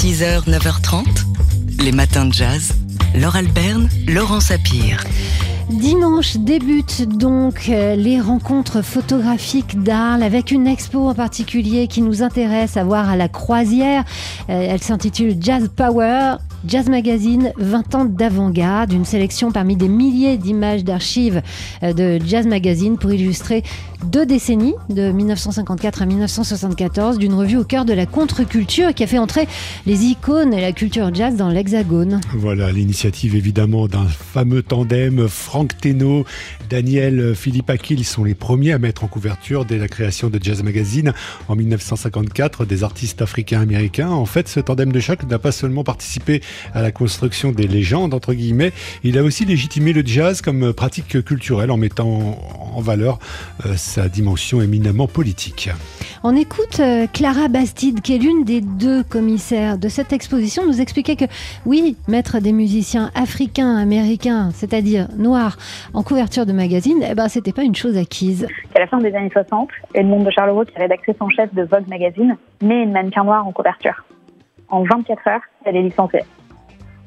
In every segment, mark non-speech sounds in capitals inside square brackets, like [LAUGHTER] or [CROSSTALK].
6h, 9h30, les matins de jazz. Laure Alberne, Laurent Sapir. Dimanche débutent donc euh, les rencontres photographiques d'Arles avec une expo en particulier qui nous intéresse à voir à la croisière. Euh, Elle s'intitule Jazz Power. Jazz Magazine, 20 ans d'avant-garde, une sélection parmi des milliers d'images d'archives euh, de Jazz Magazine pour illustrer deux décennies, de 1954 à 1974, d'une revue au cœur de la contre-culture qui a fait entrer les icônes et la culture jazz dans l'Hexagone. Voilà l'initiative évidemment d'un fameux tandem Franck Teno, Daniel Philippe Akil sont les premiers à mettre en couverture dès la création de Jazz Magazine en 1954 des artistes africains-américains. En fait, ce tandem de choc n'a pas seulement participé à la construction des légendes entre guillemets, il a aussi légitimé le jazz comme pratique culturelle en mettant en valeur euh, sa dimension éminemment politique. On écoute euh, Clara Bastide, qui est l'une des deux commissaires de cette exposition, nous expliquer que oui, mettre des musiciens africains, américains, c'est-à-dire noirs, en couverture de magazine, eh ben, c'était pas une chose acquise. À la fin des années 60, Edmond de Charleroi, qui est rédactrice en chef de Vogue Magazine, met une mannequin noire en couverture. En 24 heures, elle est licenciée.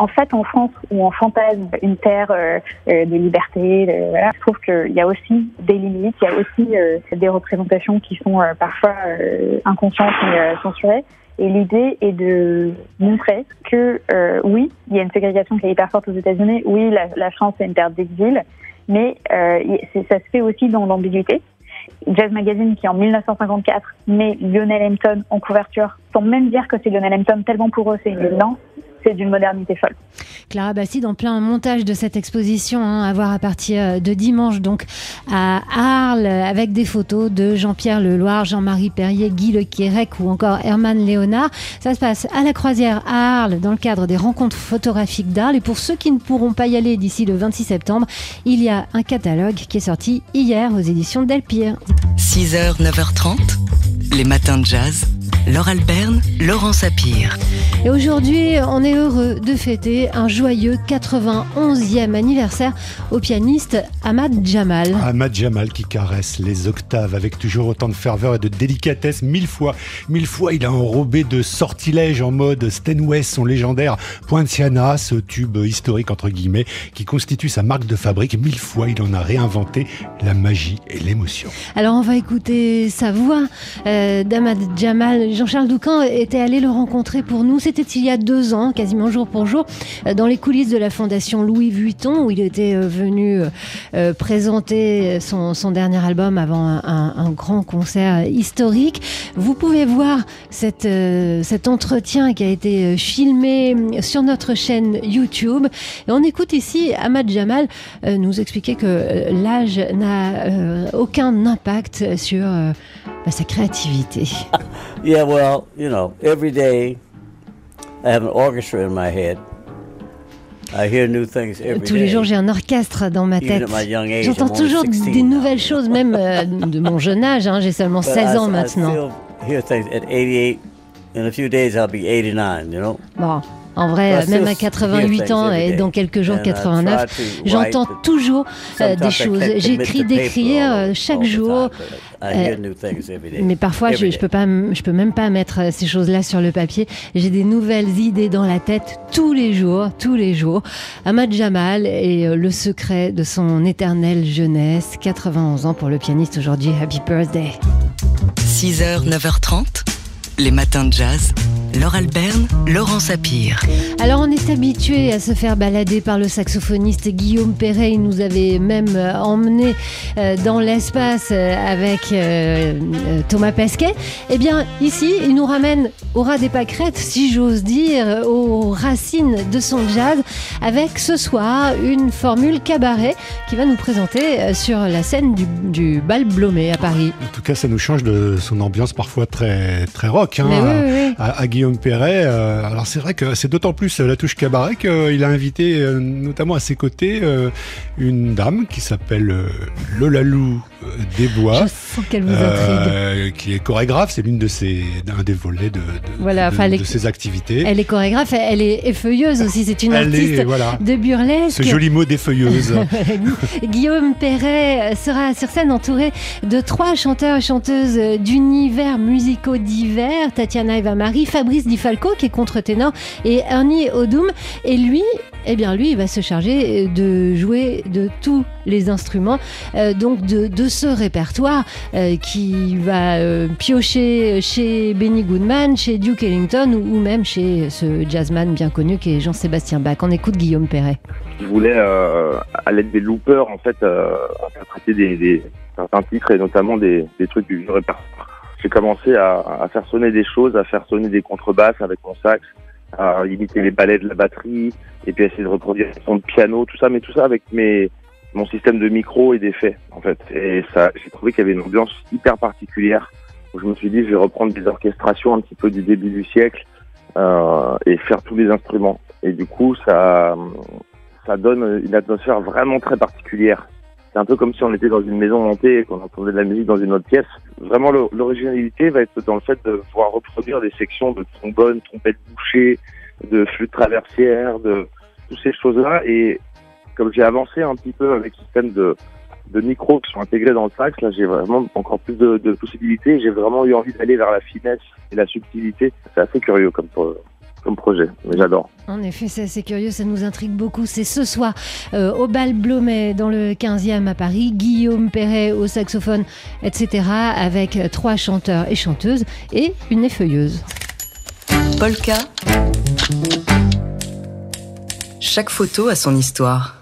En fait, en France, où on fantasme une terre euh, euh, de liberté, de- voilà, je trouve qu'il y a aussi des limites, il y a aussi euh, des représentations qui sont euh, parfois euh, inconscientes et censurées. Et l'idée est de montrer que oui, il y a une ségrégation qui est hyper forte aux États-Unis. Oui, la, la France est une terre d'exil, mais ça se fait aussi dans l'ambiguïté. Jazz Magazine qui en 1954 met Lionel Hampton en couverture, sans même dire que c'est Lionel Hampton, tellement pour eux c'est une évidence, c'est d'une modernité folle. Clara Bastide en plein montage de cette exposition hein, à voir à partir de dimanche donc à Arles avec des photos de Jean-Pierre Leloir, Jean-Marie Perrier, Guy Le Quérec ou encore Herman Léonard. Ça se passe à la croisière à Arles dans le cadre des rencontres photographiques d'Arles et pour ceux qui ne pourront pas y aller d'ici le 26 septembre, il y a un catalogue qui est sorti hier aux éditions Delpire. 6h, 9h30, les matins de jazz. Laure Alberne, Laurent Sapir. Et aujourd'hui, on est heureux de fêter un joyeux 91e anniversaire au pianiste Ahmad Jamal. Ahmad Jamal qui caresse les octaves avec toujours autant de ferveur et de délicatesse. Mille fois, mille fois, il a enrobé de sortilèges en mode Stenway, son légendaire Poinciana, ce tube historique entre guillemets qui constitue sa marque de fabrique. Mille fois, il en a réinventé la magie et l'émotion. Alors on va écouter sa voix euh, d'Ahmad Jamal. Jean-Charles Doucan était allé le rencontrer pour nous. C'était il y a deux ans, quasiment jour pour jour, euh, dans les coulisses de la fondation Louis Vuitton, où il était euh, venu euh, présenter son, dernier album avant un, grand concert historique. Vous pouvez voir cet entretien qui a été filmé sur notre chaîne YouTube. Et on écoute ici Ahmad Jamal nous expliquer que l'âge n'a aucun impact sur bah, sa créativité. [LAUGHS] Yeah, well, you know, every day I have an orchestra in my head. I hear new things every Tous les jours, j'ai un orchestre dans ma tête. J'entends toujours 16 des nouvelles choses, même euh, de mon jeune âge. hein. J'ai seulement But 16 I- ans maintenant. still hear things at 88. In a few days, I'll be 89, you know? Bon, en vrai, I euh, même à 88 hear ans et dans quelques jours And I 89, try to j'entends toujours euh, des choses. J'écris all- euh, chaque jour. time, but I hear new things every day. Mais parfois, je, Every je day. peux pas, m- je peux même pas mettre ces choses-là sur le papier. J'ai des nouvelles idées dans la tête tous les jours, tous les jours. Ahmad Jamal et le secret de son éternelle jeunesse. 91 ans pour le pianiste aujourd'hui. Happy birthday. 6h, 9h30, les matins de jazz. Laure Alberne, Laurent Sapir. Alors on est habitué à se faire balader par le saxophoniste Guillaume Perret. Il nous avait même euh, emmené euh, dans l'espace euh, avec Thomas Pesquet. Eh bien ici, il nous ramène au ras des pâquerettes, si j'ose dire, aux racines de son jazz, avec ce soir une formule cabaret qui va nous présenter sur la scène du, du bal Blomet à Paris. En tout cas, ça nous change de son ambiance parfois très très rock. hein. Mais oui, oui, oui. à, à Guillaume Perret. euh, alors c'est vrai que c'est d'autant plus euh, la touche cabaret qu'il a invité euh, notamment à ses côtés euh, une dame qui s'appelle euh, Lola Lou euh, Desbois. Je sens qu'elle vous intrigue. euh, qui est chorégraphe, c'est l'une de ses, d'un des volets de, de, Voilà, elle ses activités. Elle est chorégraphe, elle est effeuilleuse aussi. C'est une artiste est, voilà, de burlesque. ce joli mot défeuilleuse. [LAUGHS] Guillaume Perret sera sur scène entouré de trois chanteurs et chanteuses d'univers musicaux divers Tatiana Eva Marie, Fabrice Fabrice Di Falco qui est contre-ténor et Ernie Odum. Et lui, eh bien lui, il va se charger de jouer de tous les instruments, euh, donc de, de, ce répertoire euh, qui va euh, piocher chez Benny Goodman, chez Duke Ellington ou, ou, même chez ce jazzman bien connu qui est Jean-Sébastien Bach. On écoute Guillaume Perret. Je voulais, à l'aide des loopers, en fait, interpréter des, des, certains titres et notamment des, des trucs du répertoire. J'ai commencé à, faire sonner des choses, à faire sonner des contrebasses avec mon sax, à imiter les ballets de la batterie, et puis essayer de reproduire le son de piano, tout ça, mais tout ça avec mes mon système de micro et d'effets en fait. Et ça, j'ai trouvé qu'il y avait une ambiance hyper particulière. je me suis dit, je vais reprendre des orchestrations un petit peu du début du siècle euh, et faire tous les instruments. Et du coup, ça, ça donne une atmosphère vraiment très particulière. C'est un peu comme si on était dans une maison hantée et qu'on entendait de la musique dans une autre pièce. Vraiment, l'originalité va être dans le fait de pouvoir reproduire des sections de trombone, trompette bouchée, de flûte traversière, de toutes ces choses-là. Et comme j'ai avancé un petit peu avec le système de, de micros qui sont intégrés dans le sax, là j'ai vraiment encore plus de, de possibilités. J'ai vraiment eu envie d'aller vers la finesse et la subtilité. C'est assez curieux comme, comme projet, mais j'adore. En effet, c'est assez curieux, ça nous intrigue beaucoup. C'est ce soir euh, au Bal Blomet dans le 15e à Paris, Guillaume Perret au saxophone, etc. avec trois chanteurs et chanteuses et une effeuilleuse. Polka. Chaque photo a son histoire.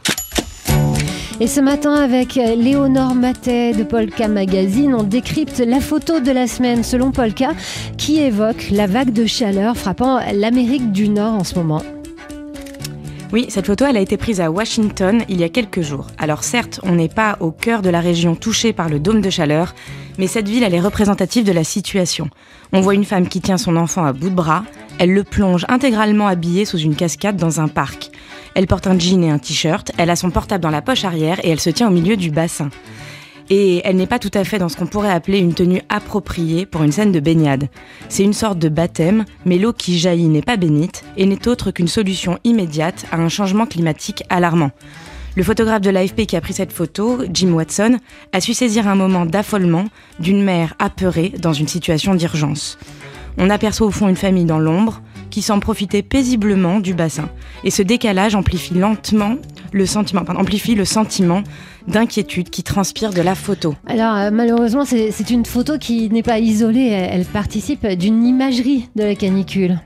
Et ce matin, avec Léonore Matet de Polka Magazine, on décrypte la photo de la semaine selon Polka qui évoque la vague de chaleur frappant l'Amérique du Nord en ce moment. Oui, cette photo, elle a été prise à Washington il y a quelques jours. Alors certes, on n'est pas au cœur de la région touchée par le dôme de chaleur, mais cette ville, elle est représentative de la situation. On voit une femme qui tient son enfant à bout de bras, elle le plonge intégralement habillé sous une cascade dans un parc. Elle porte un jean et un t-shirt, elle a son portable dans la poche arrière et elle se tient au milieu du bassin. Et elle n'est pas tout à fait dans ce qu'on pourrait appeler une tenue appropriée pour une scène de baignade. C'est une sorte de baptême, mais l'eau qui jaillit n'est pas bénite et n'est autre qu'une solution immédiate à un changement climatique alarmant. Le photographe de l'AFP qui a pris cette photo, Jim Watson, a su saisir un moment d'affolement d'une mère apeurée dans une situation d'urgence. On aperçoit au fond une famille dans l'ombre, qui semble profiter paisiblement du bassin. Et ce décalage amplifie lentement le sentiment, amplifie le sentiment d'inquiétude qui transpire de la photo. Alors euh, malheureusement, c'est une photo qui n'est pas isolée, elle, participe d'une imagerie de la canicule.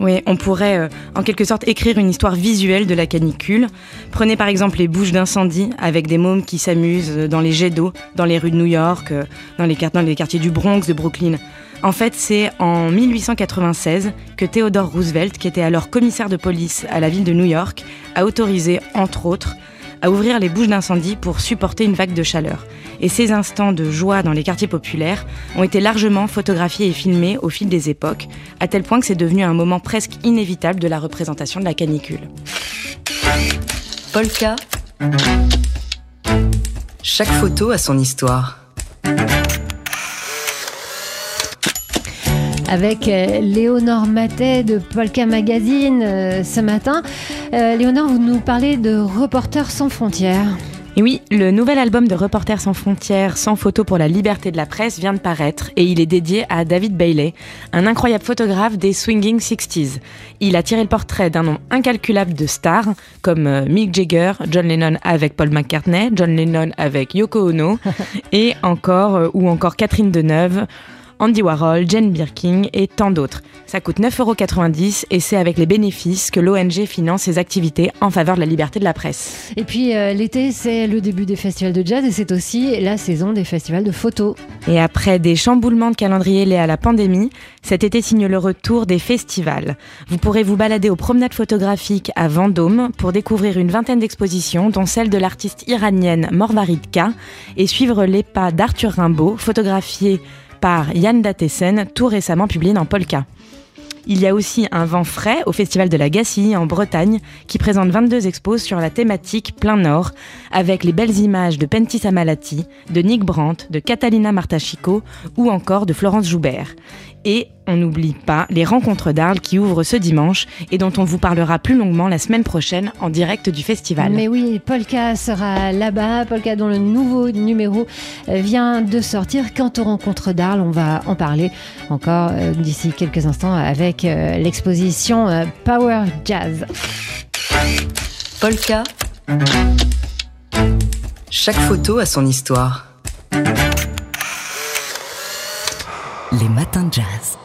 Oui, on pourrait euh, en quelque sorte écrire une histoire visuelle de la canicule. Prenez par exemple les bouches d'incendie avec des mômes qui s'amusent dans les jets d'eau, dans les rues de New York, euh, dans les, dans les quartiers du Bronx, de Brooklyn. En fait, c'est en 1896 que Theodore Roosevelt, qui était alors commissaire de police à la ville de New York, a autorisé, entre autres, à ouvrir les bouches d'incendie pour supporter une vague de chaleur. Et ces instants de joie dans les quartiers populaires ont été largement photographiés et filmés au fil des époques, à tel point que c'est devenu un moment presque inévitable de la représentation de la canicule. Polka. Chaque photo a son histoire. avec euh, Léonore Matet de Polka Magazine euh, ce matin. Euh, Léonore, vous nous parlez de Reporters sans frontières. Et oui, le nouvel album de Reporters sans frontières, sans photo pour la liberté de la presse, vient de paraître et il est dédié à David Bailey, un incroyable photographe des Swinging 60s. Il a tiré le portrait d'un nombre incalculable de stars comme Mick Jagger, John Lennon avec Paul McCartney, John Lennon avec Yoko Ono [LAUGHS] et encore ou encore Catherine Deneuve. Andy Warhol, Jane Birkin et tant d'autres. Ça coûte 9,90€ et c'est avec les bénéfices que l'ONG finance ses activités en faveur de la liberté de la presse. Et puis euh, l'été, c'est le début des festivals de jazz et c'est aussi la saison des festivals de photos. Et après des chamboulements de calendrier liés à la pandémie, cet été signe le retour des festivals. Vous pourrez vous balader aux promenades photographiques à Vendôme pour découvrir une vingtaine d'expositions, dont celle de l'artiste iranienne Morvarid K, et suivre les pas d'Arthur Rimbaud, photographié par Yann Datessen, tout récemment publié dans Polka. Il y a aussi un vent frais au Festival de la Gacilly en Bretagne qui présente 22 expos sur la thématique plein nord avec les belles images de Pentti Samalati, de Nick Brandt, de Catalina Martachico ou encore de Florence Joubert. Et on n'oublie pas les rencontres d'Arles qui ouvrent ce dimanche et dont on vous parlera plus longuement la semaine prochaine en direct du festival. Mais oui, Polka sera là-bas, Polka dont le nouveau numéro euh, vient de sortir. Quant aux rencontres d'Arles, on va en parler encore euh, d'ici quelques instants avec euh, l'exposition Power Jazz. Polka. Chaque photo a son histoire. Les matins de jazz.